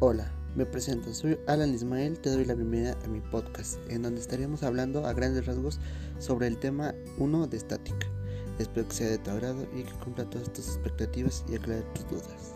Hola, me presento, soy Alan Ismael, te doy la bienvenida a mi podcast, en donde estaremos hablando a grandes rasgos sobre el tema 1 de estática. Espero que sea de tu agrado y que cumpla todas tus expectativas y aclare tus dudas.